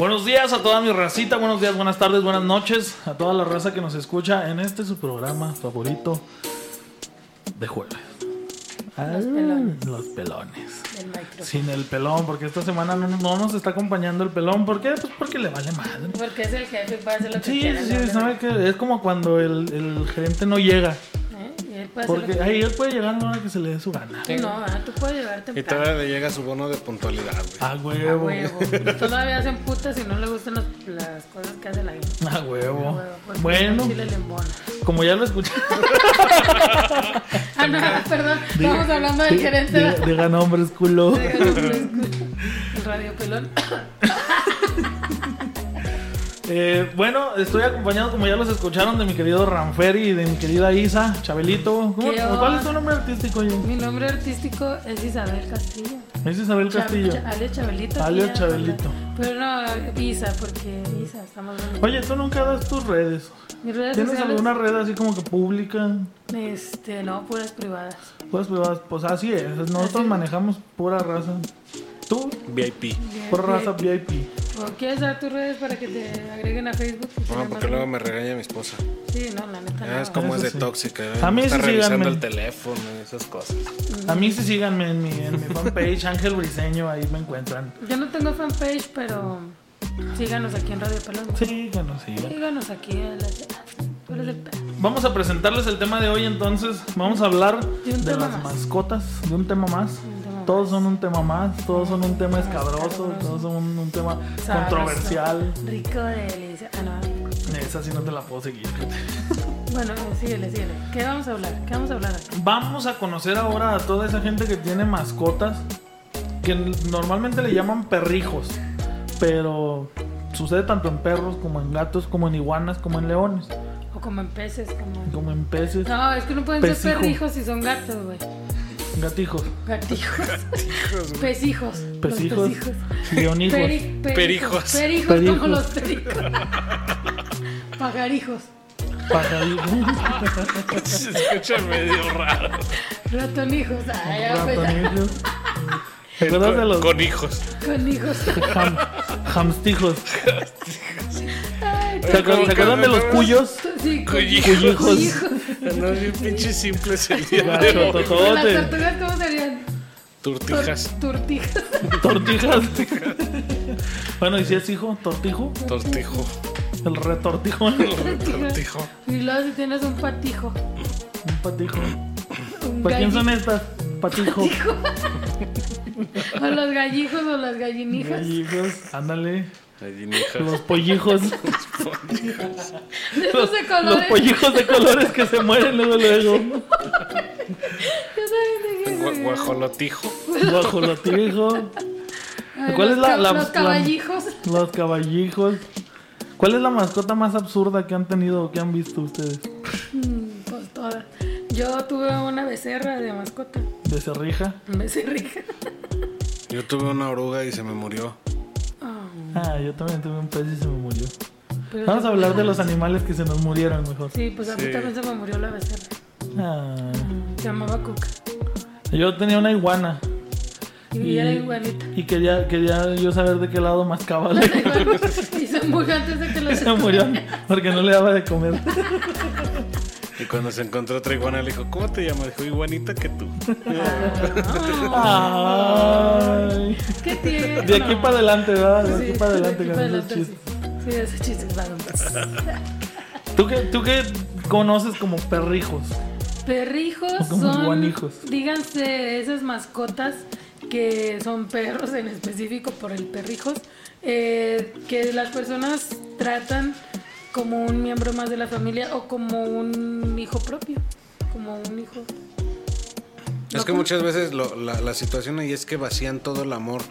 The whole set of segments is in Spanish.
Buenos días a toda mi racita, buenos días, buenas tardes, buenas noches a toda la raza que nos escucha en este su programa favorito de jueves. Los Ah, pelones. Los pelones. Sin el pelón, porque esta semana no, no nos está acompañando el pelón. ¿Por qué? Pues porque le vale madre. Porque es el jefe y puede hacer lo que Sí, quiera. sí, vale sabe que es como cuando el, el gerente no llega. Porque ahí él puede llegar a la hora que se le dé su gana. Tú no, ah, tú puedes llegar Y todavía le llega su bono de puntualidad, güey. A A huevo. huevo. Y Todavía hacen putas y no le gustan las, las cosas que hace la gente. A A huevo. huevo, porque Bueno, Chile le embona. como ya lo escuché. Ah, no, perdón. Estamos hablando del gerente de Diga, diga nombres, culo. El radio pelón. Eh, bueno, estoy acompañado, como ya los escucharon, de mi querido Ranferi y de mi querida Isa, Chabelito. ¿Cómo- ¿Qué ¿Cuál es tu nombre artístico, oye? Mi nombre artístico es Isabel Castillo. Es Isabel Cha- Castillo. Cha- alias Chabelito. Ya, Chabelito. Pero no, Isa, porque Isa, estamos bien. Oye, tú nunca das tus redes. Mis redes ¿Tienes sociales, alguna red así como que pública? Este, no, puras privadas. Pues, privadas? pues así es. Nosotros Así. manejamos pura raza. ¿Tú? VIP. Pura raza VIP. ¿O quieres dar tus redes para que te agreguen a Facebook? No, porque luego me regaña mi esposa. Sí, no, la neta Ah, no. es como Eso es de sí. tóxica. ¿eh? A mí Está sí, revisando síganme. el teléfono y esas cosas. A mí sí síganme en mi, en mi fanpage, Ángel Briseño, ahí me encuentran. Yo no tengo fanpage, pero síganos aquí en Radio Pelón. Sí, que nos sigan. Síganos aquí en la... Pe- Vamos a presentarles el tema de hoy entonces. Vamos a hablar De de las más. mascotas, de un tema más. Un tema Todos son un tema más, todos son un tema escabroso, todos son un, un tema sabroso, controversial. Rico, delicia. Ah, no. Esa sí no te la puedo seguir. Bueno, síguele, síguele. ¿Qué vamos a hablar? ¿Qué vamos a hablar? aquí? Vamos a conocer ahora a toda esa gente que tiene mascotas que normalmente le llaman perrijos, pero sucede tanto en perros como en gatos, como en iguanas, como en leones, O como en peces, como... como en peces, No, es que no pueden Pesijo. ser perrijos si son gatos, güey. Gatijos, Gatijos. Pesijos. Los pesijos, pesijos. leonijos. Peri- Perijos. Perijos Perijos. como los pericos. Pajarijos. pajarijos, Se escucha medio raro. Ratonijos. Ay, pues, ratonijos. ¿Te acuerdas de Con, los con hijos. Con hijos. ham- hamstijos? Ay, ¿Se acuerdan, ¿se acuerdan de los cuyos? Sí, con Cuyijos. No, bien pinche simples el día de Gacho, hoy. ¿Y las tortugas cómo serían? Tor- Turtijas. Turtijas. Tortijas. Bueno, ¿y si es hijo? ¿Tortijo? Tortijo. El retortijón. Tortijo. Y luego si tienes un patijo. Un patijo. Un ¿Para quién son estas? Patijo. O los gallijos o las gallinijas. Gallejos. Ándale. Los pollijos. De esos Los, de los pollijos de colores que se mueren luego luego. Guajolotijo. Guajolotijo. Ay, ¿Cuál los es la- Los la- caballijos. Los caballijos. ¿Cuál es la mascota más absurda que han tenido o que han visto ustedes? Mm, Pues todas. Yo tuve una becerra de mascota. De cerrija. Becerrija. Yo tuve una oruga y se me murió. Ah, yo también tuve un pez y se me murió. pero Vamos a hablar de los animales que se nos murieron mejor. Sí, pues a mí Sí. también se me murió la becerra. Ah, Se llamaba Cuca. yo tenía una iguana. Y, era igualita. y quería, quería yo saber de qué lado mascaba la iguana. y se murió antes de que lo se murió porque no le daba de comer. Y cuando se encontró otra iguana le dijo, ¿cómo te llamas? Dijo, iguanita que tú. Ay. ¿Qué tiene? De aquí para adelante, ¿verdad? De aquí Sí, para de adelante aquí con para esos adelante, chistes. Sí, Sí, ese chiste es. ¿Tú qué, ¿Tú qué conoces como perrijos? Perrijos O como son, guanijos. díganse, esas mascotas que son perros en específico por el perrijos, eh, que las personas tratan como un miembro más de la familia o como un hijo propio, como un hijo. Es que muchas veces lo- la, la situación ahí es que vacían todo el amor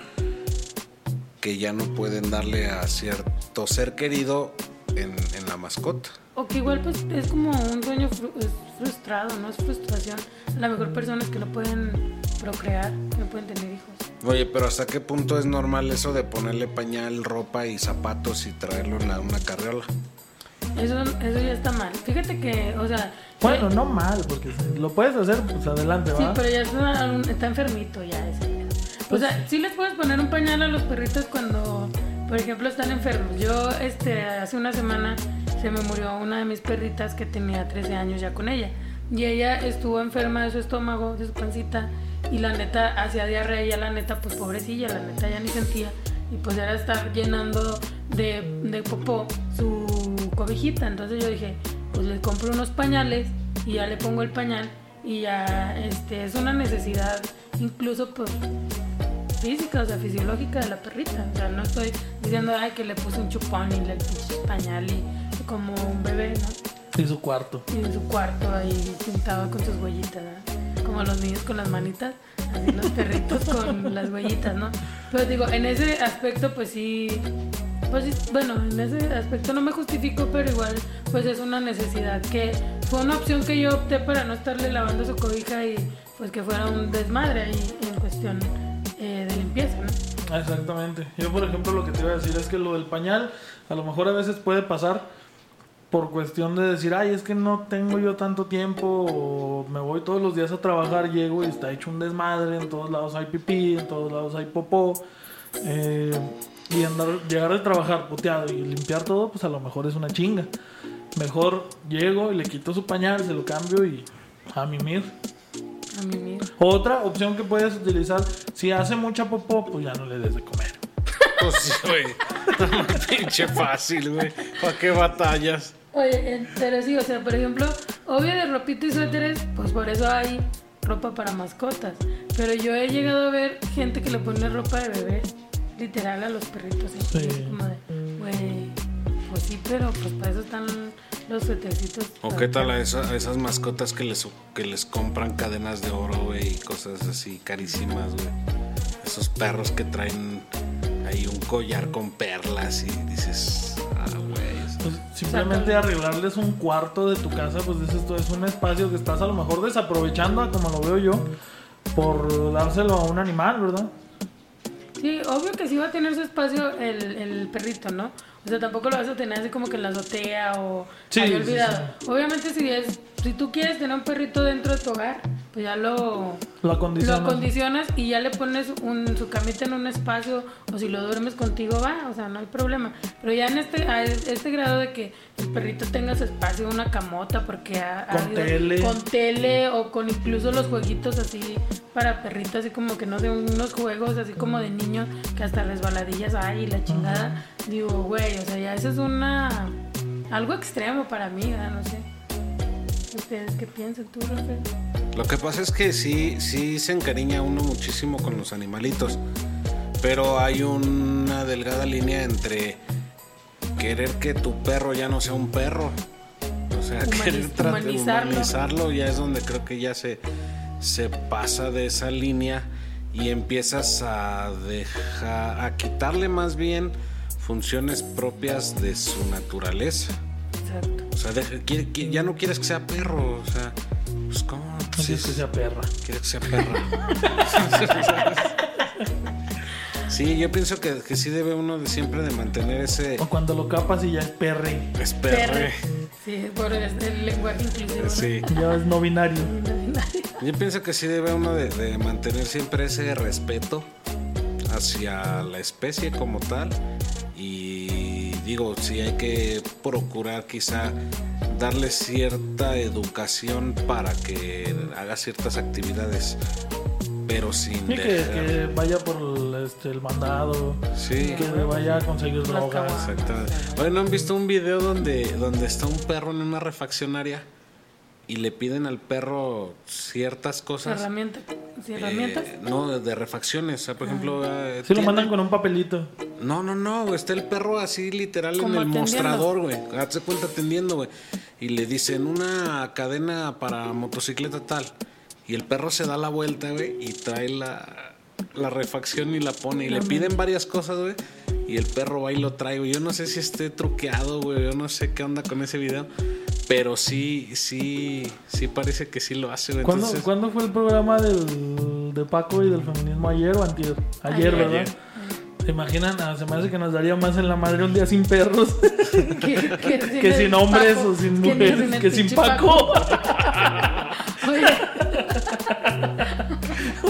que ya no pueden darle a cierto ser querido en, en la mascota. O que igual pues es como un fru- es frustrado, no es frustración. La mejor persona es que no pueden procrear, que no pueden tener hijos. Oye, pero ¿hasta qué punto es normal eso de ponerle pañal, ropa y zapatos y traerlo en la- una carriola? Eso, eso ya está mal. Fíjate que, o sea... Bueno, eh, no mal, porque si lo puedes hacer, pues adelante, Sí, ¿va? pero ya es una- un- está enfermito ya ese. O sea, sí les puedes poner un pañal a los perritos cuando por ejemplo, están enfermos. Yo, este, hace una semana se me murió una de mis perritas que tenía 13 años ya con ella. Y ella estuvo enferma de su estómago, de su pancita, y la neta hacía diarrea, y la neta, pues pobrecilla, la neta ya ni sentía. Y pues era estar llenando de, de popó su cobijita. Entonces yo dije, pues le compro unos pañales y ya le pongo el pañal y ya este es una necesidad incluso pues física, o sea, fisiológica de la perrita. O sea, no estoy diciendo ay que le puse un chupón y le puse pañal y como un bebé, ¿no? Y su cuarto. Y en su cuarto ahí pintado con sus huellitas, ¿no? Como los niños con las manitas, así los perritos con las huellitas, ¿no? Pero digo, en ese aspecto pues sí pues bueno, en ese aspecto no me justifico, pero igual pues es una necesidad que fue una opción que yo opté para no estarle lavando su cobija y pues que fuera un desmadre ahí en cuestión eh, de limpieza, ¿no? Exactamente. Yo, por ejemplo, lo que te iba a decir es que lo del pañal, a lo mejor a veces puede pasar por cuestión de decir, ay, es que no tengo yo tanto tiempo, o me voy todos los días a trabajar, llego y está hecho un desmadre, en todos lados hay pipí, en todos lados hay popó. Eh, y andar, llegar de trabajar puteado y limpiar todo, pues a lo mejor es una chinga. Mejor llego y le quito su pañal, se lo cambio y a mimir. A mimir. Otra opción que puedes utilizar, si hace mucha popó, pues ya no le des de comer. Pues sí, güey. Pinche fácil, güey. ¿Para qué batallas? Oye, pero sí, o sea, por ejemplo, obvio de ropita y suéteres, pues por eso hay ropa para mascotas. Pero yo he llegado a ver gente que le pone ropa de bebé literal a los perritos. ¿eh? Sí. Como de, güey, pues sí, pero pues para eso están los suétercitos. ¿O qué tal a, esas mascotas que les, que les compran cadenas de oro, güey, y cosas así carísimas, güey? Esos perros que traen ahí un collar con perlas y dices, ah, güey. Pues simplemente arreglarles un cuarto de tu casa, pues esto es un espacio que estás a lo mejor desaprovechando, como lo veo yo, por dárselo a un animal, ¿verdad? Sí, obvio que sí va a tener su espacio el, el perrito, ¿no? O sea, tampoco lo vas a tener así como que en la azotea o sí, olvidado. Obviamente si es, si tú quieres tener un perrito dentro de tu hogar, pues ya lo, lo, acondicionas. y ya le pones un, su camita en un espacio o si lo duermes contigo va, o sea, no hay problema. Pero ya en este, a este grado de que el perrito tenga su espacio, una camota, porque ha, con tele. Con tele o con incluso los jueguitos así para perritos, así como que no sé, unos juegos así como de niños que hasta resbaladillas hay y la chingada. Digo, güey, o sea, ya eso es una... algo extremo para mí, no sé. ¿Ustedes qué piensan tú, Rafael? Lo que pasa es que sí, sí se encariña uno muchísimo con los animalitos, pero hay una delgada línea entre querer que tu perro ya no sea un perro, o sea, querer humanizarlo. humanizarlo ya es donde creo que ya se, se pasa de esa línea y empiezas a dejar, a quitarle más bien funciones propias de su naturaleza. Exacto. O sea, ya no quieres que sea perro, o sea, pues cómo. Quieres que sea perra. Quieres que sea perra. sí, yo pienso que, que, sí debe uno de siempre de mantener ese. O cuando lo capas y ya es perre. Es perre. Sí, por el, lenguaje inclusivo. Sí. Ya es no binario. Yo pienso que sí debe uno de, de mantener siempre ese respeto hacia la especie como tal y digo, si hay que procurar quizá darle cierta educación para que haga ciertas actividades, pero sin que, que, vaya por el, este, el mandado, sí. que vaya a conseguir drogas. Exactamente. Bueno, ¿han visto un video donde, donde está un perro en una refaccionaria? y le piden al perro ciertas cosas. ¿Herramientas? ¿Herramientas? Eh, no, de refacciones. O sea, por ah. ejemplo. Eh, sí, lo mandan con un papelito. No, no, no. Está el perro así literal en el mostrador, güey. Hazte cuenta atendiendo, güey. Y le dicen una cadena para motocicleta tal. Y el perro se da la vuelta, güey, y trae la, la refacción y la pone. Y le piden varias cosas, güey. Y el perro va y lo trae, güey. Yo no sé si esté truqueado, güey. Yo no sé qué onda con ese video. Pero sí, sí, sí parece que sí lo hace. ¿Cuándo, ¿Cuándo, fue el programa del, de Paco y del feminismo? ¿Ayer o antier? Ayer, ¿verdad? ¿Se imaginan? Ah, se me hace que nos daría más en la madre un día sin perros que, sin hombres o sin mujeres, que sin Paco. Oye.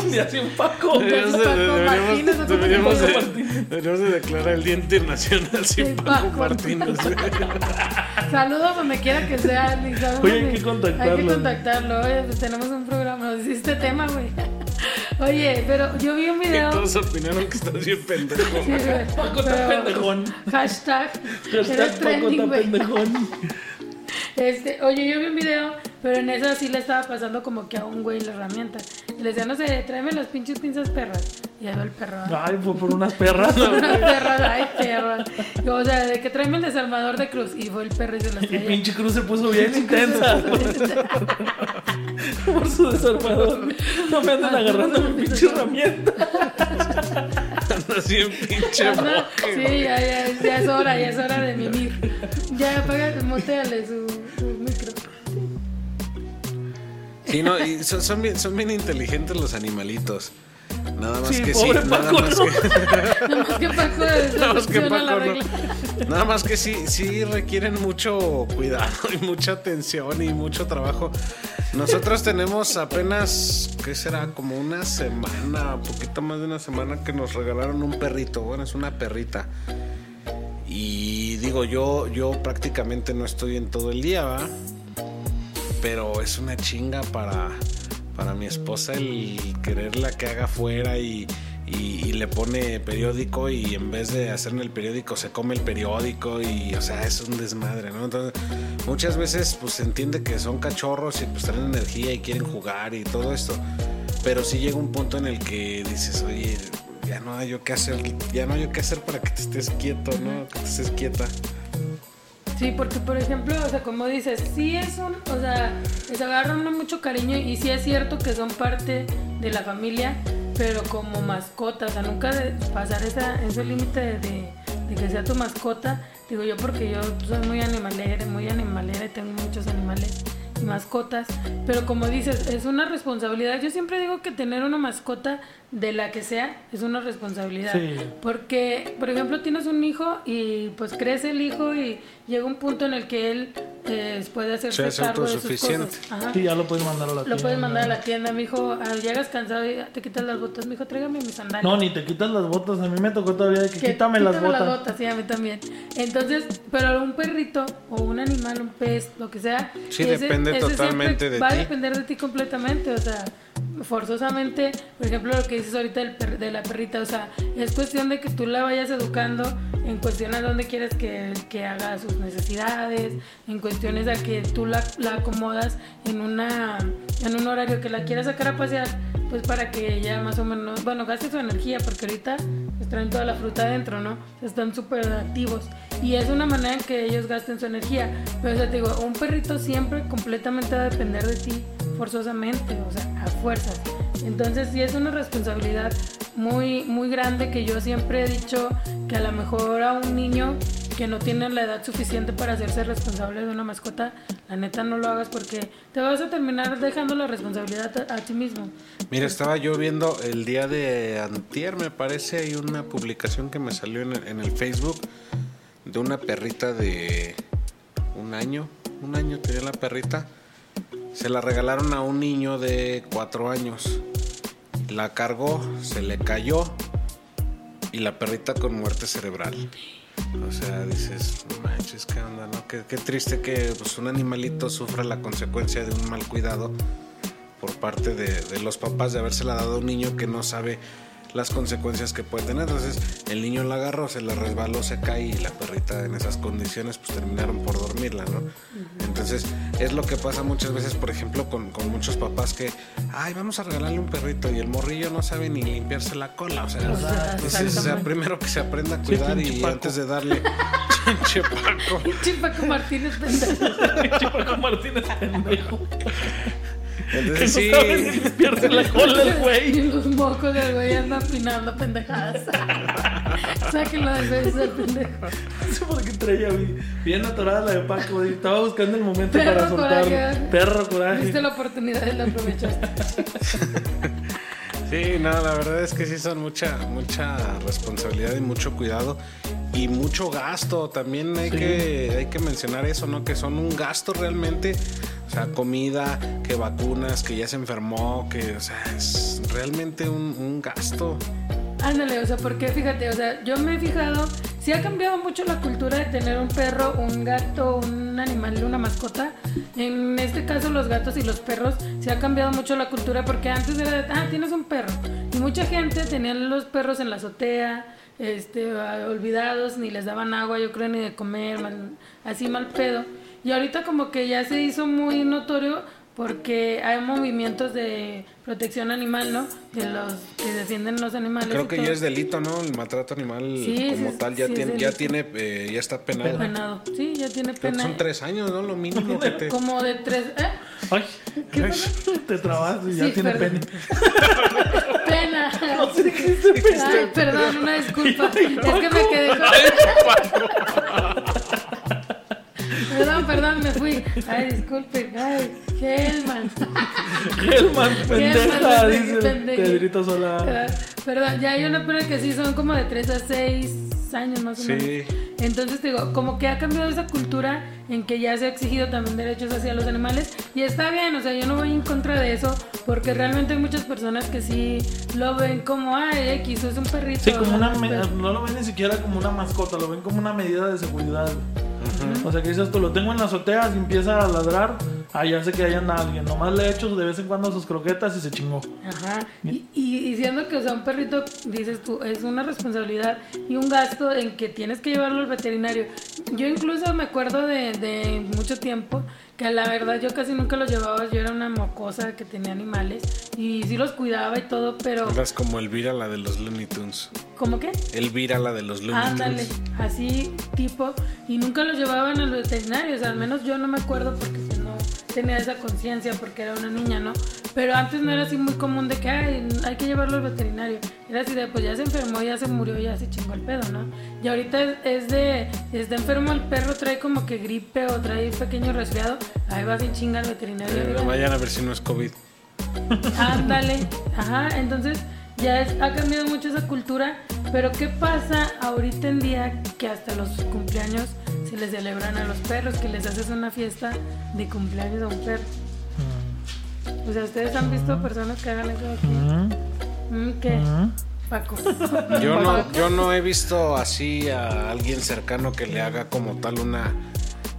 Un día sin Paco. Deberíamos de- Deberíamos, Martínez, ¿o cómo se deberíamos llama? de- Martínez. deberíamos de declarar el Día Internacional sin Sí, Paco Paco Martínez. Saludos donde quiera que sea. Oye, hay que Hay que contactarlo. contactarlo. Oye, pues tenemos un programa. Nos hiciste tema, güey. Oye, pero yo vi un Que video. todos opinaron que estás bien pendejo. Sí, Paco está pendejón. Hashtag. Hashtag Paco trending, está pendejón. Este, oye, yo vi un video, pero en eso sí le estaba pasando como que a un güey la herramienta. Y le decía, no sé, tráeme las pinches pinzas perras. Y ahí va el perro. ¿no? Ay, fue por unas perras. Una perra, ay, perra. Y, O sea, de que tráeme el desarmador de cruz. Y fue el perro y se las Y traía. pinche cruz se puso bien intensa por su desarmador. No me andan agarrando mi pinche herramienta. Andas bien pinche Anda, boque, Sí, ya, ya, ya es hora, ya es hora de mimir. Ya, apaga, moteale su, su. Sí, no, y son, son bien, son bien inteligentes los animalitos. Nada más Sí, que sí, pobre nada Paco, más ¿no? que, Nada más que Paco nada más que Paco no. Nada más que sí, sí requieren mucho cuidado y mucha atención y mucho trabajo. Nosotros tenemos apenas, ¿qué será? Como una semana, poquito más de una semana que nos regalaron un perrito. Bueno, es una perrita. Y digo, yo, yo prácticamente no estoy en todo el día, ¿va? Pero es una chinga para, para mi esposa el quererla que haga fuera y, y- le pone periódico y en vez de hacer en el periódico se come el periódico y o sea es un desmadre, ¿no? Entonces muchas veces pues se entiende que son cachorros y pues traen energía y quieren jugar y todo esto, pero sí llega un punto en el que dices, oye, ya no hay yo qué hacer, ya no hay yo qué hacer para que te estés quieto, ¿no? Que te estés quieta. Sí, porque por ejemplo, o sea, como dices, sí es un, o sea, les agarran mucho cariño y sí es cierto que son parte de la familia, pero como mascota, o sea, nunca pasar esa, ese límite de, de- de que sea tu mascota, digo yo porque yo soy muy animalera, muy animalera y tengo muchos animales mascotas, pero como dices, es una responsabilidad. Yo siempre digo que tener una mascota de la que sea es una responsabilidad. Sí. Porque, por ejemplo, tienes un hijo y pues crece el hijo y llega un punto en el que él eh, puede hacerse Se hace cargo de sus autosuficiente. cosas. Ajá. Sí, ya lo puedes mandar a la Lo tienda. puedes mandar a la tienda, mi hijo. Llegas cansado y te quitas las botas. Mi hijo, tráigame mis sandalias. No, ni te quitas las botas. A mí me tocó todavía de que, Que quítame, las quítame botas. sí, a mí también. Entonces, pero un perrito o un animal, un pez, lo que sea. Sí, depende totalmente siempre de Va ti. a depender de ti completamente, o sea, forzosamente, por ejemplo, lo que dices ahorita del per- de la perrita, o sea, es cuestión de que tú la vayas educando en cuestiones donde quieres que, que haga sus necesidades, en cuestiones a que tú la, la acomodas en una en un horario que la quieras sacar a pasear, pues para que ella más o menos, bueno, gaste su energía, porque ahorita pues, traen toda la fruta adentro, ¿no? Están súper activos. Y es una manera en que ellos gasten su energía. Pero o te digo, un perrito siempre completamente va a depender de ti, forzosamente, o sea, a fuerzas. Entonces sí es una responsabilidad muy, muy grande que yo siempre he dicho que a lo mejor a un niño que no tiene la edad suficiente para hacerse responsable de una mascota, la neta no lo hagas porque te vas a terminar dejando la responsabilidad a, ti mismo. Mira, estaba yo viendo el día de antier, me parece, hay una publicación que me salió en en el Facebook de una perrita de un año, un año tenía la perrita. Se la regalaron a un niño de cuatro años. La cargó, se le cayó y la perrita con muerte cerebral. O sea, dices, "No manches, qué onda, ¿no? Qué, qué triste que pues, un animalito sufra la consecuencia de un mal cuidado por parte de, de los papás de habérsela dado a un niño que no sabe las consecuencias que puede tener. Entonces el niño la agarró, se la resbaló, se cae y la perrita en esas condiciones pues terminaron por dormirla, ¿no? Entonces es lo que pasa muchas veces, por ejemplo, con, con muchos papás que, ay, vamos a regalarle un perrito y el morrillo no sabe ni limpiarse la cola. O sea, O sea, dices, o sea, primero que se aprenda a cuidar y antes de darle... Pinche Paco. Chimpaco Martínez pendejo. Paco Martínez pendejo. No Entonces sí... ni limpiarse la cola el Y güey. los mocos del güey andan opinando pendejadas. Sáquenlo del beso del pendejo. No sé por qué traía bien, atorada la de Paco. güey. Estaba buscando el momento Perro para soltarlo. coraje. Perro coraje. Viste la oportunidad y la aprovechaste. Sí, no, la verdad es que sí son mucha, mucha responsabilidad y mucho cuidado y mucho gasto. También hay Sí. que, hay que mencionar eso, ¿no? Que son un gasto realmente. O sea, comida, que vacunas, que ya se enfermó, que, o sea, es realmente un, un gasto. Ándale, o sea, porque fíjate, o sea, yo me he fijado, sí ha cambiado mucho la cultura de tener un perro, un gato, un animal, una mascota. En este caso, los gatos y los perros, sí ha cambiado mucho la cultura porque antes era ah, tienes un perro. Y mucha gente tenía los perros en la azotea, este, olvidados, ni les daban agua, yo creo, ni de comer, así mal pedo. Y ahorita como que ya se hizo muy notorio porque hay movimientos de protección animal, ¿no? De los que defienden los animales. Creo que todo. ya es delito, ¿no? El maltrato animal Sí, como sí, tal ya sí tiene, ya tiene, eh, ya está penado. Penado. Sí, ya tiene pena. son tres años, ¿no? Lo mínimo que te. Como de tres. ¿eh? Ay, ay, te trabas y ya Sí, tiene perdón. pene. Pena. No sé qué. Ay, perdón, una disculpa. Es que me quedé con... Ay, disculpe. Ay, Helman. Gelman, pendeja, dice pendeja. Pedrito Sola. Perdón, ya hay una pena que sí son como de 3 a 6 años más o Sí. menos. Entonces te digo, como que ha cambiado esa cultura en que ya se ha exigido también derechos hacia los animales y está bien, o sea, yo no voy en contra de eso porque realmente hay muchas personas que sí lo ven como, ay, X, es un perrito. Sí, no lo ven ni siquiera como una mascota, lo ven como una medida de seguridad. O sea que dices, tú lo tengo en la azotea, si empieza a ladrar, ah, ya sé que anda alguien. Nomás le echo de vez en cuando sus croquetas y se chingó. Ajá. Y, y, y siendo que, o sea, un perrito, dices tú, es una responsabilidad y un gasto en que tienes que llevarlo al veterinario. Yo incluso me acuerdo de, de mucho tiempo que la verdad yo casi nunca los llevaba. Yo era una mocosa que tenía animales y sí los cuidaba y todo, pero Hablas como Elvira, la de los Looney Tunes. ¿cómo qué? Elvira, la de los Looney Ándale, Tunes. así tipo, y nunca los llevaban al veterinario, o sea, al menos yo no me acuerdo porque tenía esa conciencia porque era una niña, ¿no? Pero antes no era así muy común de que "Ay, hay que llevarlo al veterinario, era así de pues ya se enfermó, ya se murió, ya se chingó el pedo, ¿no? Y ahorita es, de, está enfermo el perro, trae como que gripe o trae pequeño resfriado, ahí vas y chinga al veterinario. Eh, Mira, vayan a ver si no es COVID. Ándale, ajá, entonces ya es- ha cambiado mucho esa cultura, pero ¿qué pasa ahorita en día que hasta los cumpleaños se les celebran a los perros, que les haces una fiesta de cumpleaños a un perro? O sea, ¿ustedes han visto personas que hagan eso aquí? Mm, ¿Qué? Paco. Yo no, yo no he visto así a alguien cercano que le haga como tal una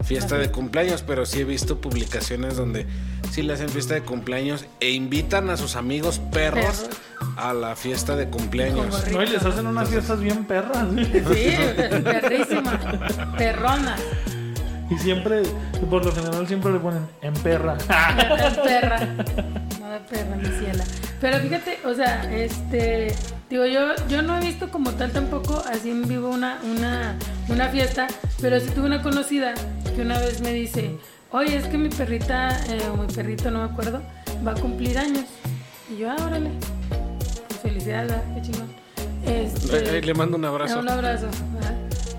fiesta de cumpleaños, pero sí he visto publicaciones donde sí le hacen fiesta de cumpleaños e invitan a sus amigos perros, Perros. A la fiesta de cumpleaños. No, y les hacen unas fiestas bien perras. Sí, perrísima, perrona, Y siempre, por lo general, siempre le ponen en perra. perra, no de perra, mi ciela. Pero fíjate, o sea, este, digo, yo, yo no he visto como tal tampoco así en vivo una, una, una fiesta, pero sí tuve una conocida que una vez me dice, oye, es que mi perrita, eh, o mi perrito, no me acuerdo, va a cumplir años. Y yo, ah, órale, felicidades, ¿verdad? qué chingón. Este, eh, le mando un abrazo. Un abrazo. ajá.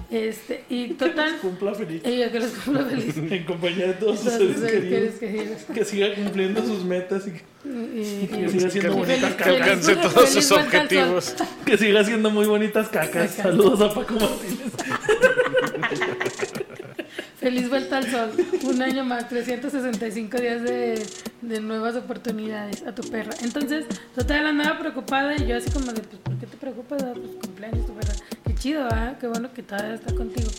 Este, y total, Cumpla feliz. ella que los cumpla feliz. En compañía de todos sus seres queridos. queridos. Que siga cumpliendo sus metas y que, Y- y- que siga haciendo bonitas feliz- Que cacas. alcance todos sus objetivos. Que siga haciendo muy bonitas cacas. Cacas. Saludos a Paco Martínez. Feliz vuelta al sol. Un año más, 365 días de, de nuevas oportunidades a tu perra. Entonces, total andaba preocupada y yo así como de, pues, ¿por qué te preocupas? ah? Pues cumpleaños tu perra. Qué chido, ¿ah? Qué bueno que todavía está contigo.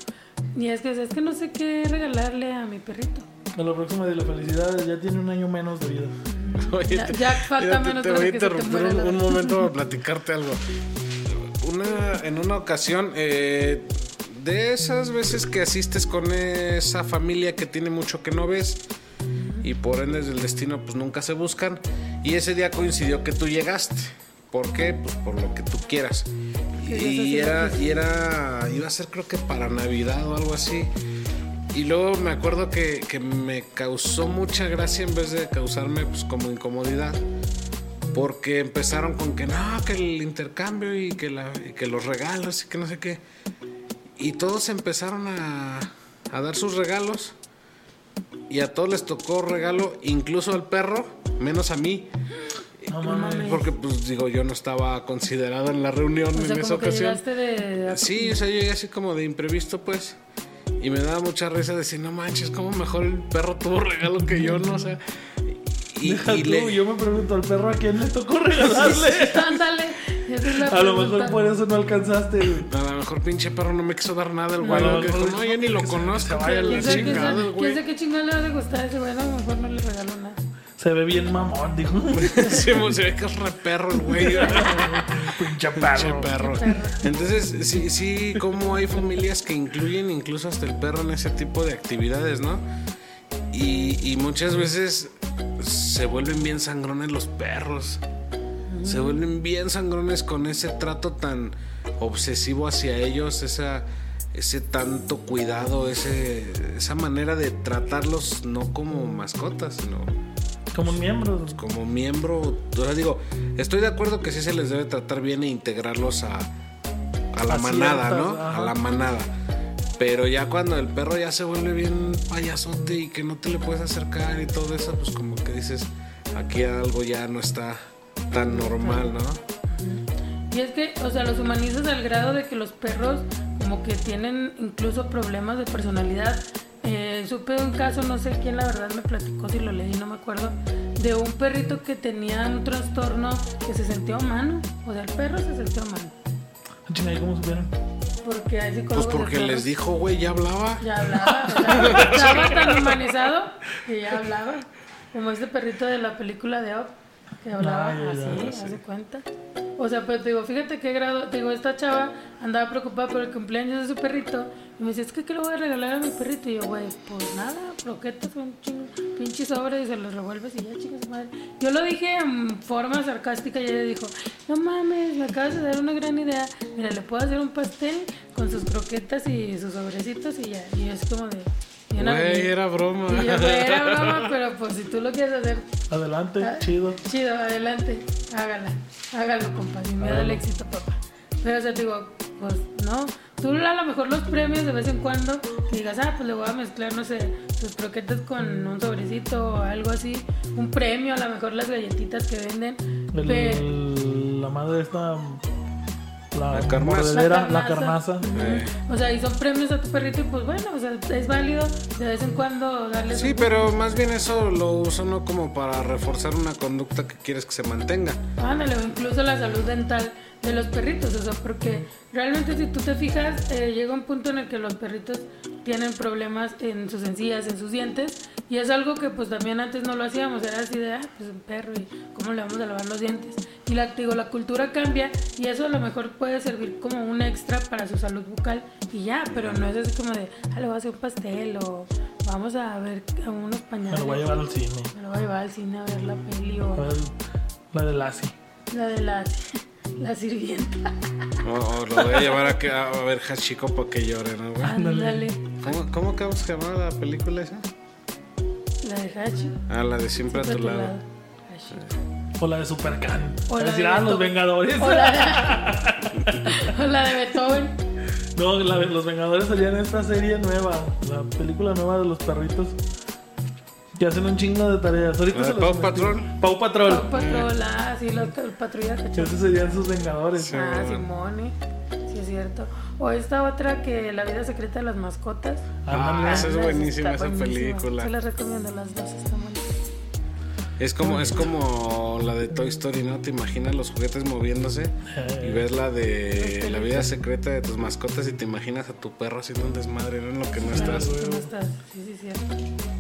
Y es que, es que no sé qué regalarle a mi perrito. A la próxima de la felicidad ya tiene un año menos de vida. Oye, Ya- te- ya falta mira, te- menos te, para voy a te interrumpir un, un momento para platicarte algo. Una, en una ocasión, eh, de esas veces que asistes con esa familia que tiene mucho que no ves y por ende del destino pues nunca se buscan y ese día coincidió que tú llegaste. ¿Por qué? Pues por lo que tú quieras. Y era, y era, iba a ser creo que para Navidad o algo así. Y luego me acuerdo que, que me causó mucha gracia en vez de causarme pues como incomodidad. Porque empezaron con que no, que el intercambio y que, la, y que los regalos y que no sé qué. Y todos empezaron a, a dar sus regalos. Y a todos les tocó regalo, incluso al perro, menos a mí. No mames. Porque pues digo, yo no estaba considerado en la reunión O sea, en esa como que ocasión. llegaste de... de- Sí, o sea, yo llegué así como de imprevisto, pues. Y me daba mucha risa decir, no manches, como mejor el perro tuvo regalo que yo, no sé. Y, Deja y tú, le... yo me pregunto, ¿al perro a quién le tocó regalarle? Ándale. a lo mejor por eso no alcanzaste. A lo mejor pinche perro no me quiso dar nada el güey. No, no, yo ni lo conozco. Vaya la chingada, güey. ¿Quién qué chingada le va a gustar ese güey? A lo mejor no le regaló nada. Se ve bien mamón, dijo. se ve que es re perro el güey. Pinche perro. perro. Entonces, sí, sí, como hay familias que incluyen incluso hasta el perro en ese tipo de actividades, ¿no? Y, y muchas veces se vuelven bien sangrones los perros. Se vuelven bien sangrones con ese trato tan obsesivo hacia ellos, esa, ese tanto cuidado, ese, esa manera de tratarlos no como mascotas, sino como miembro. Como miembro. O digo, estoy de acuerdo que sí se les debe tratar bien e integrarlos a, a la manada, ¿no? A la manada. Pero ya cuando el perro ya se vuelve bien payasote y que no te le puedes acercar y todo eso, pues como que dices, aquí algo ya no está tan normal, ¿no? Y es que, o sea, los humanizas al grado de que los perros como que tienen incluso problemas de personalidad eh, supe un caso, no sé quién la verdad me platicó, si lo leí, no me acuerdo, de un perrito que tenía un trastorno que se sentía humano. O sea, el perro se sentía humano. ¿y cómo supieron? Porque hay Pues porque les dijo, güey, ya hablaba. Ya hablaba. estaba tan humanizado que ya hablaba. Como este perrito de la película de Up, que hablaba así, hace cuenta. O sea, pero te digo, fíjate qué grado, te digo, esta chava andaba preocupada por el cumpleaños de su perrito y me dice, es que ¿qué le voy a regalar a mi perrito? Y yo, güey, pues nada, croquetas, un chingo, pinche sobre y se los revuelves y ya, chicas, madre. Yo lo dije en forma sarcástica y ella dijo, no mames, me acabas de dar una gran idea. Mira, le puedo hacer un pastel con sus croquetas y sus sobrecitos y ya. Y es como de... Güey, era broma. Y yo, era broma, pero pues si tú lo quieres hacer. Adelante, ah, chido. Chido, adelante. Hágala. Hágalo, compa. Sin miedo al éxito, papá. Pero, o sea, te digo, pues no. Tú a lo mejor los premios de vez en cuando, que digas, ah, pues le voy a mezclar, no sé, sus croquetas con un sobrecito o algo así. Un premio, a lo mejor las galletitas que venden. la madre esta la, carnaza. La, carnaza. O sea, y son premios a tu perrito y pues bueno, o sea, es válido de vez en cuando darle... Sí, pero más bien eso lo uso no como para reforzar una conducta que quieres que se mantenga. Ándale, o incluso la salud dental de los perritos, o sea, porque realmente si tú te fijas, eh, llega un punto en el que los perritos tienen problemas en sus encías, en sus dientes, y es algo que pues también antes no lo hacíamos, era así de, ah, pues un perro, y cómo le vamos a lavar los dientes. Y la, digo, la cultura cambia, y eso a lo mejor puede servir como un extra para su salud bucal, y ya, pero no es así como de, ah, le voy a hacer un pastel, o vamos a ver a unos pañales. Me lo voy a llevar al cine. Me lo voy a llevar al cine a ver la peli, o... La de Lassie. La de Lassie. La sirvienta. O, lo voy a llevar a, que, a ver Hachiko para que llore, ¿no, güey? Ándale. ¿Cómo, cómo acabamos de llamar la película esa? La de Hachi. Ah, la de Siempre, a tu, lado. O la de Supercan. O la de ah, Los Vengadores. O la de, o la de Beethoven. No, la, los Vengadores salían en esta serie nueva. La película nueva de los perritos. Que hacen un chingo de tareas. Ahorita se Pau Patrol. Pau Patrol. Pau Patrol, ah, sí, los patrullas Esos serían sus vengadores. ah, Simone. Sí, es cierto. O esta otra que La vida secreta de las mascotas. Ah, esa es buenísima esa película. Se las recomiendo las dos, están Es como, es como la de Toy Story, ¿no? Te imaginas los juguetes moviéndose y ves la de la vida secreta de tus mascotas y te imaginas a tu perro haciendo un desmadre, ¿no? En lo que no estás. No estás, sí, sí, cierto.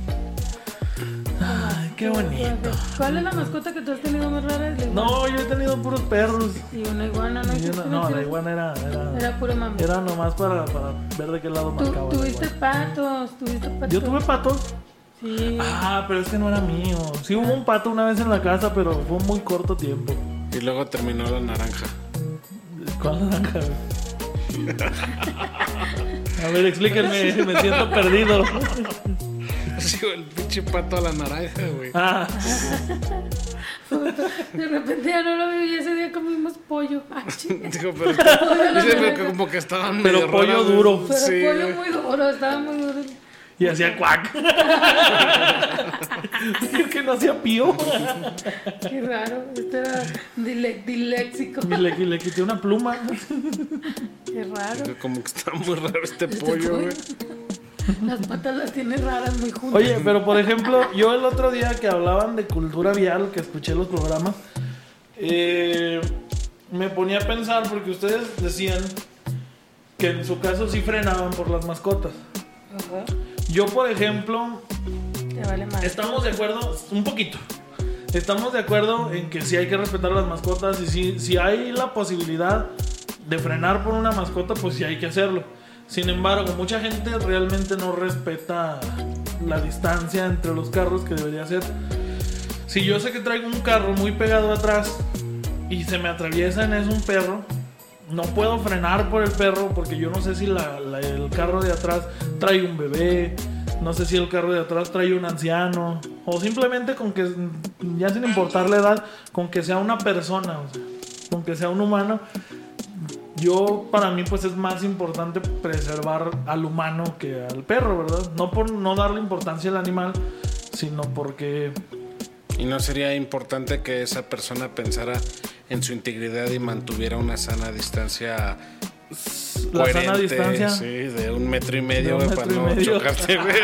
Qué bonito. ¿Cuál es la mascota que tú has tenido más rara? No, yo he tenido puros perros. Y una iguana, ¿no? no, la iguana era. Era, era pura mami. Era nomás para, para ver de qué lado marcaba. ¿Tuviste patos? ¿Tuviste patos? Yo tuve patos. Sí. Ah, pero es que no era mío. Sí hubo un pato una vez en la casa, pero fue muy corto tiempo. Y luego terminó la naranja. ¿Cuál naranja? A ver, explíquenme, me siento perdido. el pinche pato a la naranja, güey. Ah. De repente ya no lo vi y ese día comimos pollo. Digo, pero, dice, como que estaban Pero pollo duro. Pero pollo muy duro, estaba muy duro. Y hacía cuac. es que no hacía pío. Qué raro. Este era dile diléxico. Le, le, quité una pluma. Qué raro. Como que está muy raro este, este pollo, güey. Las patas las tiene raras, muy juntas. Oye, pero por ejemplo, yo el otro día que hablaban de cultura vial, que escuché los programas, eh, me ponía a pensar porque ustedes decían que en su caso sí frenaban por las mascotas. Ajá. Yo, por ejemplo, Te vale más. estamos de acuerdo, un poquito. Estamos de acuerdo en que sí hay que respetar a las mascotas y si, si hay la posibilidad de frenar por una mascota, pues sí hay que hacerlo. Sin embargo, mucha gente realmente no respeta la distancia entre los carros que debería ser. Si yo sé que traigo un carro muy pegado atrás y se me atraviesa en eso un perro, no puedo frenar por el perro porque yo no sé si el carro de atrás trae un bebé, no sé si el carro de atrás trae un anciano, o simplemente con que, ya sin importar la edad, con que sea una persona, con que sea un humano. Yo, para mí, pues es más importante preservar al humano que al perro, ¿verdad? No por no darle importancia al animal, sino porque Y no sería importante que esa persona pensara en su integridad y mantuviera una sana distancia. la sana coherente, distancia. Sí, de un metro y medio, güey, para no medio. chocarte, güey.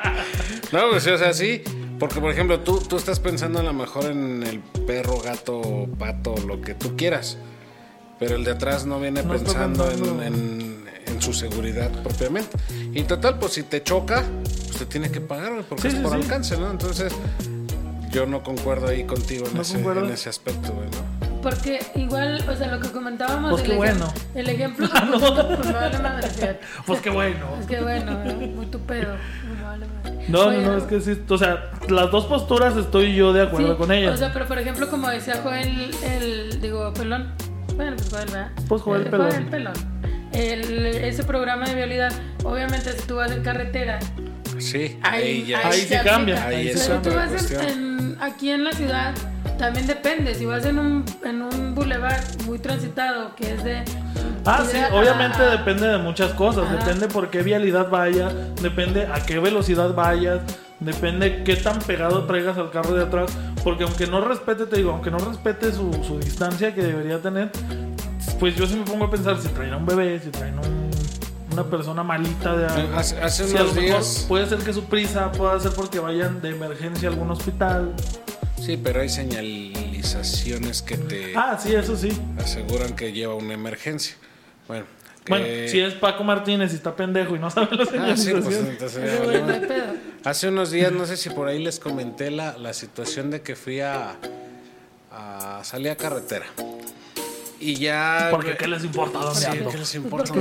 no, pues, o sea, sí. Porque, por ejemplo, tú, tú estás pensando a lo mejor en el perro, gato, pato, lo que tú quieras. Pero el de atrás no viene No pensando en, en- en su seguridad propiamente. Y total, pues si te choca, pues te tiene que pagar, güey, porque Sí, es sí, por sí. alcance, ¿no? Entonces, yo no concuerdo ahí contigo en, ¿No ese, en ese aspecto, güey, ¿no? Porque igual, o sea, lo que comentábamos. Pues el qué bueno. El ejemplo que pusiste, pues vale madre. Pues qué bueno. Es que bueno, muy tu pedo. Me vale madre. No, Oye, no, no, es que sí. O sea, las dos posturas estoy yo de acuerdo sí, con ellas. O sea, pero por ejemplo, como decía Joel, el, digo, pelón. Bueno, pues Joel, ¿verdad? Pues Joel Eh, Pelón. Joel pelón. El- ese programa de vialidad, obviamente, si tú vas en carretera, Sí, ahí, ahí ya. Ahí se sí aplica. cambia, ahí Pero es tú otra vas en- aquí en la ciudad, también depende. Si vas en un, en un bulevar muy transitado, que es de. Ah, sí, obviamente a- depende de muchas cosas. Ajá. Depende por qué vialidad vaya, depende a qué velocidad vayas, depende qué tan pegado traigas al carro de atrás. Porque aunque no respete, te digo, aunque no respete su, su distancia que debería tener, pues yo sí me pongo a pensar si traen a un bebé, si traen un- una persona malita de algo. Hace, Si unos días. puede ser que su prisa pueda ser porque vayan de emergencia a algún hospital. Sí, pero hay señalizaciones que te Ah, sí, eso sí. aseguran que lleva una emergencia. Bueno, Bueno, si es Paco Martínez y está pendejo y no sabe la Ah, sí, pues entonces Ese ya güey valió. no hay pedo. Hace unos días, no sé si por ahí les comenté la, la situación de que fui a, a salir a carretera. Y ya. Porque ¿qué les importa dónde Sí, ando? ¿qué les importa?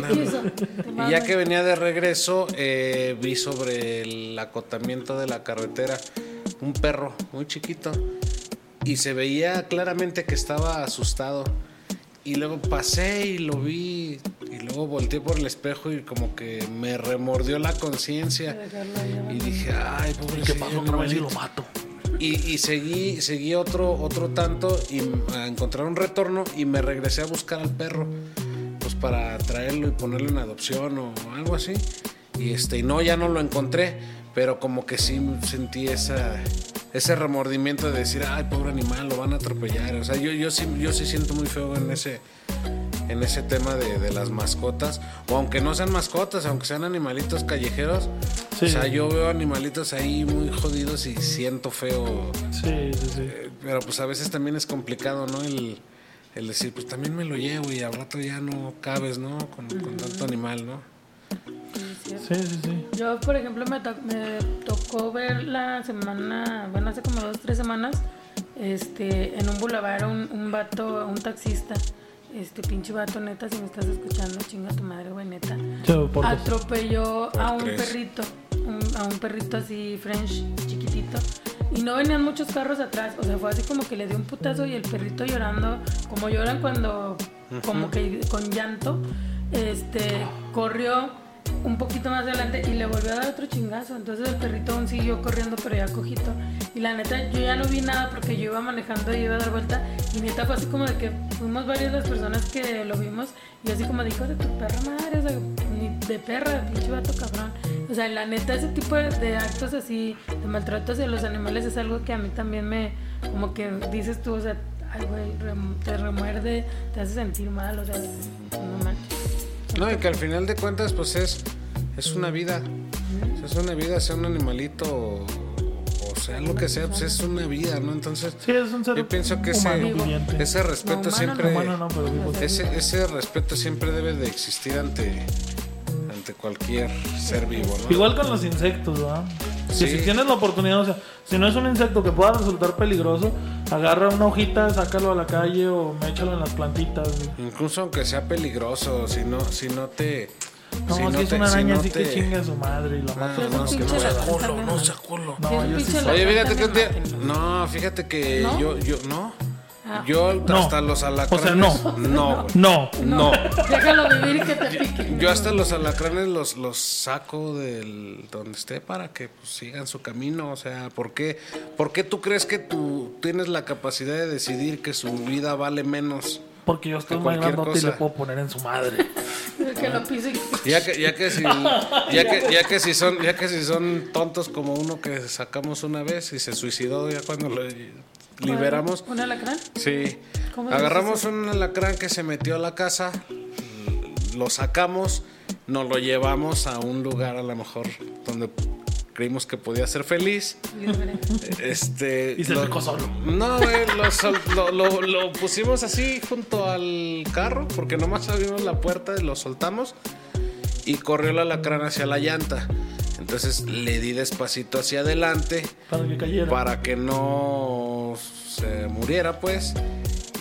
Y ya que venía de regreso, eh, vi sobre el acotamiento de la carretera un perro muy chiquito. Y se veía claramente que estaba asustado. Y luego pasé y lo vi. Y luego volteé por el espejo y como que me remordió la conciencia. Y dije, ay, ¿Y pobrecito. qué pasó otra vez y lo animalito". mato? Y, y seguí, seguí otro, otro tanto y a encontrar un retorno y me regresé a buscar al perro. Pues para traerlo y ponerlo en adopción o algo así. Y este, y no, ya no lo encontré. Pero como que sí sentí esa, ese remordimiento de decir, ay, pobre animal, lo van a atropellar. O sea, yo, yo sí, yo sí siento muy feo en ese, en ese tema de, de las mascotas. O aunque no sean mascotas, aunque sean animalitos callejeros. Sí. O sea, yo veo animalitos ahí muy jodidos y siento feo. Sí, sí, sí. Eh, Pero pues a veces también es complicado, ¿no? El, el decir, pues también me lo llevo y al rato ya no cabes, ¿no? Con, con tanto animal, ¿no? Sí, sí. Sí. Yo, por ejemplo, me, to- me tocó ver la semana, bueno, hace como dos, tres semanas, este, en un bulevar un, un vato, un taxista, este pinche vato, neta, si me estás escuchando, chinga tu madre, güey, neta. Atropelló Por a un tres. perrito, un- a un perrito así French, chiquitito. Y no venían muchos carros atrás, o sea, fue así como que le dio un putazo y el perrito llorando, como lloran cuando, como que con llanto, este, corrió un poquito más adelante y le volvió a dar otro chingazo. Entonces el perrito aún siguió corriendo, pero ya cojito. Y la neta, yo ya no vi nada porque yo iba manejando y iba a dar vuelta. Y neta fue así como de que fuimos varias las personas que lo vimos. Y así como dijo de tu perra madre, o sea, ni de perra, pinche vato cabrón. O sea, la neta, ese tipo de, actos así, de maltrato hacia los animales es algo que a mí también me, como que dices tú, o sea, ay, güey, te remuerde, te hace sentir mal, o sea, no manches. No, y que al final de cuentas, pues es, es una vida. Es una vida, sea un animalito o, o sea lo que sea, pues es una vida, ¿no? Entonces, Sí, es un ser yo pienso que ese, ese respeto humano siempre... Humano no, pero vivo. Ese, ese respeto siempre debe de existir ante, ante cualquier ser vivo, ¿no? Igual con los insectos, si tienes la oportunidad, o sea, si no es un insecto que pueda resultar peligroso, agarra una hojita, sácalo a la calle o méchalo en las plantitas. güey. Incluso aunque sea peligroso, si no, si no te... No, si si, no es te- una si araña no así te- que chingue a su madre y la mata. no, no, no no sea culo, no no sea sea culo. Si es No, un yo sí Oye, fíjate que un día... No, fíjate que ¿No? yo, yo, no. Ah. Yo No. hasta los alacranes... O sea, no. No. No. No. Déjalo vivir que te pique. Yo hasta los alacranes los, los saco del donde esté para que pues, sigan su camino. O sea, ¿por qué, ¿por qué tú crees que tú tienes la capacidad de decidir que su vida vale menos? Porque yo estoy grandote y le puedo poner en su madre. El que lo pise. y- Ya que, ya que si, ya que, ya que si son, ya que si son tontos como uno que sacamos una vez y se suicidó ya cuando lo liberamos. ¿Un alacrán? Sí. ¿Cómo Agarramos un alacrán que se metió a la casa, lo sacamos, nos lo llevamos a un lugar a lo mejor donde creímos que podía ser feliz. Libre. Este, Y se lo- picó solo. No, güey, lo, sol- lo- lo- lo pusimos así junto al carro porque nomás abrimos la puerta y lo soltamos y corrió el alacrán hacia la llanta. Entonces le di despacito hacia adelante Para que cayera. para que no se muriera, pues.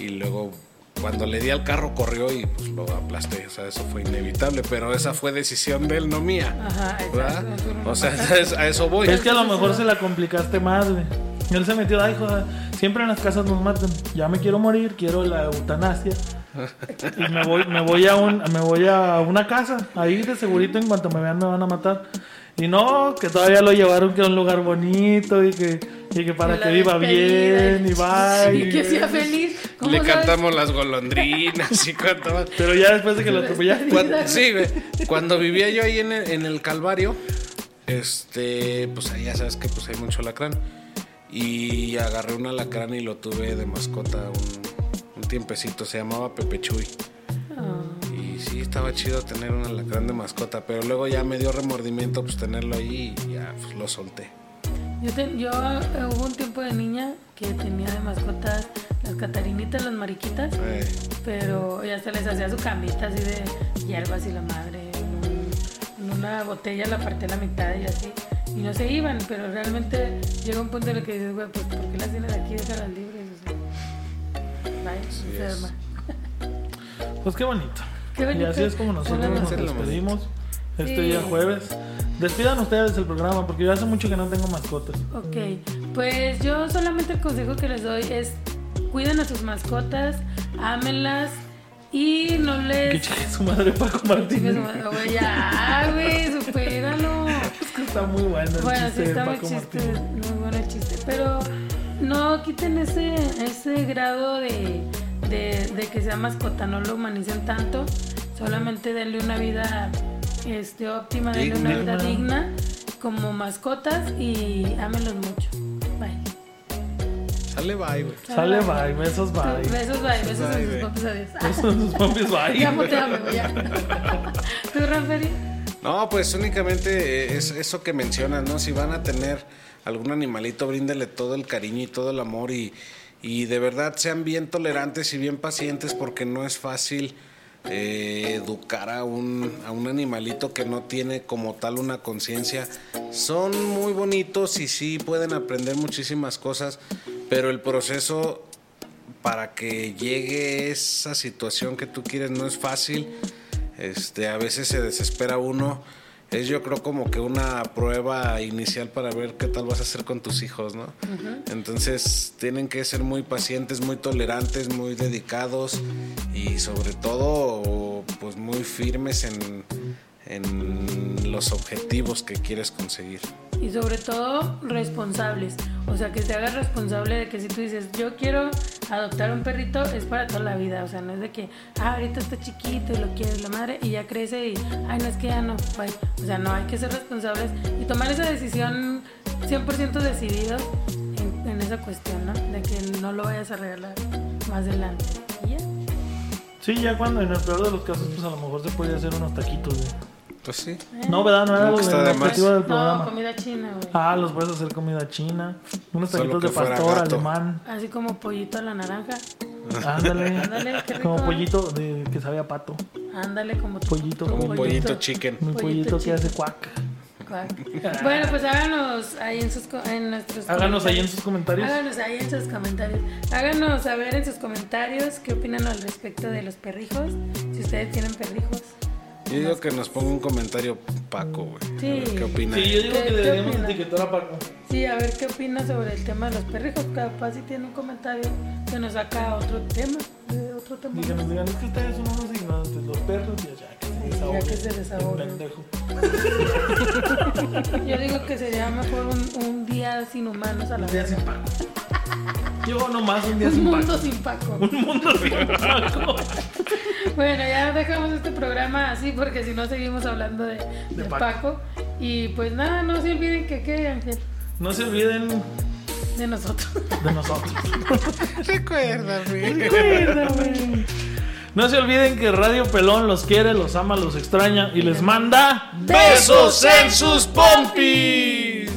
Y luego, cuando le di al carro, corrió y pues lo aplasté. O sea, eso fue inevitable, pero esa fue decisión de él, no mía. Ajá, ¿verdad? O sea, a eso voy. Es que a lo mejor se la complicaste más, güey. Él se metió, ay, joder, siempre en las casas nos matan. Ya me quiero morir, quiero la eutanasia. Y me voy, me voy a un, me voy a una casa. Ahí de segurito en cuanto me vean me van a matar. Y no, que todavía lo llevaron que a un lugar bonito y que, y que para La que viva bien y va. Y que sea feliz. ¿Cómo Le sabes? cantamos las golondrinas y cuánto más. Pero ya después de que lo atropellaste. Cuando- sí, güey. Cuando vivía yo ahí en el, en el Calvario, este, pues ahí ya sabes que pues hay mucho alacrán. Y agarré un alacrán y lo tuve de mascota un, un tiempecito. Se llamaba Pepe Chuy. Ah. Y sí, estaba chido tener un alacrán de mascota. Pero luego ya me dio remordimiento pues tenerlo ahí y ya pues, lo solté. Yo, te- yo eh, hubo un tiempo de niña que tenía de mascotas las catarinitas, las mariquitas, Eh, pero ya se les hacía su camita así de hierbas y la madre. En, un- en una botella la partí a la mitad y así. Y no se iban, pero realmente llega un punto en el que dices, güey, pues ¿por qué las tienes aquí? Déjalas libres. O sea, bye, enferma. Pues qué bonito. Y así es como nosotros nos despedimos este Sí. día jueves. Despidan ustedes el programa porque yo hace mucho que no tengo mascotas. Ok, pues yo solamente el consejo que les doy es cuiden a sus mascotas, ámenlas y no Que les... chingue su madre Paco Martínez. su madre, güey, ya, güey, supéralo. Es que está muy bueno el Bueno, sí chiste está muy chiste, muy bueno el chiste, pero no quiten ese, ese grado de, de, de que sea mascota, no lo humanicen tanto, solamente denle una vida este, óptima, denle una vida digna como mascotas y ámenlos mucho. Bye. sale bye, güey. Sale bye, besos bye. Besos, bye, besos a sus papis, adiós. Besos a sus papis bye. Ya, muteame, güey, ya. ¿Tú, Raferi? No, pues únicamente eh, es eso que mencionas, ¿no? Si van a tener algún animalito, bríndele todo el cariño y todo el amor y, y de verdad sean bien tolerantes y bien pacientes porque no es fácil eh, educar a un, a un animalito que no tiene como tal una conciencia. Son muy bonitos y sí pueden aprender muchísimas cosas, pero el proceso para que llegue esa situación que tú quieres no es fácil. Este, a veces se desespera uno. Es yo creo como que una prueba inicial para ver qué tal vas a hacer con tus hijos, ¿no? Entonces tienen que ser muy pacientes, muy tolerantes, muy dedicados y sobre todo pues muy firmes en, en los objetivos que quieres conseguir. Y sobre todo responsables. O sea, que te hagas responsable de que si tú dices, yo quiero adoptar un perrito, es para toda la vida. O sea, no es de que, ah, ahorita está chiquito y lo quiere la madre y ya crece y, ay, no es que ya no. bye". O sea, no, hay que ser responsables y tomar esa decisión 100% decidido en, en esa cuestión, ¿no? De que no lo vayas a regalar más adelante. Y ya. Sí, ya cuando en el peor de los casos, pues a lo mejor se puede hacer unos taquitos de, Pues sí. No, ¿verdad? No era Nunca el, está de el más. objetivo del No, programa. comida china, güey. Ah, los puedes hacer comida china. Unos taquitos de pastor, gato. alemán. Así como pollito a la naranja. Ándale. Ándale, qué rico. Como pollito de, que sabe a pato. Ándale, como Pollito. Como pollito chicken. Mi Pollito pollito que hace cuac. Cuac. Bueno, pues háganos ahí en sus en nuestros Háganos ahí en sus comentarios. Háganos ahí en sus comentarios. Háganos saber en sus comentarios qué opinan al respecto de los perrijos. Si ustedes tienen perrijos. Yo digo que nos ponga un comentario Paco, güey. A Sí. ver ¿Qué opina? Sí, yo digo ¿Qué- que deberíamos opinas? etiquetar a Paco. Sí, a ver qué opina sobre el tema de los perrijos. Capaz si tiene un comentario que nos saca otro tema. De otro tema. Díganos, digan, es que ustedes son unos ignorantes, los perros, y ya que se desahoguen. ya que se desahoguen. pendejo. Yo digo que sería mejor un, un día sin humanos a la Un día vez. sin Paco. Yo nomás un día Un sin mundo Paco. sin Paco. Un mundo sin Paco. Bueno, ya dejamos este programa así porque si no seguimos hablando de, de Paco. Paco. Y pues nada, no se olviden que qué, Ángel, No se olviden de nosotros. de nosotros. Recuérdame. Recuérdame. No se olviden que Radio Pelón los quiere, los ama, los extraña y les manda ¡Besos en sus pompis!